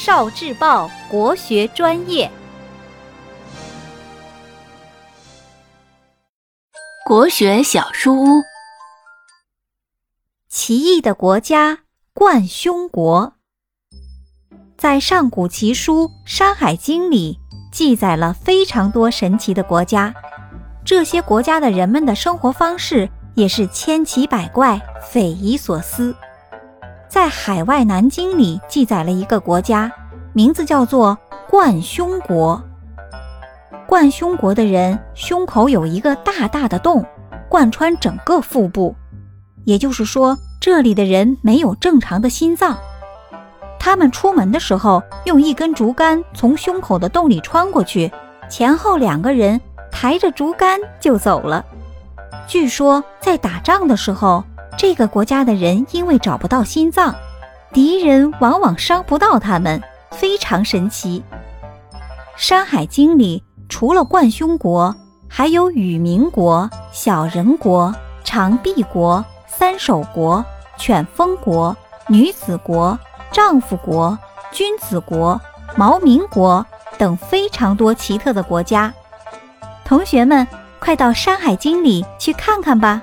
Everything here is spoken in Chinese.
少智报国学专业，国学小书屋。奇异的国家冠匈国，在上古奇书《山海经》里记载了非常多神奇的国家，这些国家的人们的生活方式也是千奇百怪、匪夷所思。在《海外南经》里记载了一个国家，名字叫做冠胸国。冠胸国的人胸口有一个大大的洞，贯穿整个腹部，也就是说，这里的人没有正常的心脏。他们出门的时候用一根竹竿从胸口的洞里穿过去，前后两个人抬着竹竿就走了。据说在打仗的时候。这个国家的人因为找不到心脏，敌人往往伤不到他们，非常神奇。《山海经》里除了冠胸国，还有羽民国、小人国、长臂国、三首国、犬风国、女子国、丈夫国、君子国、毛民国等非常多奇特的国家。同学们，快到《山海经》里去看看吧。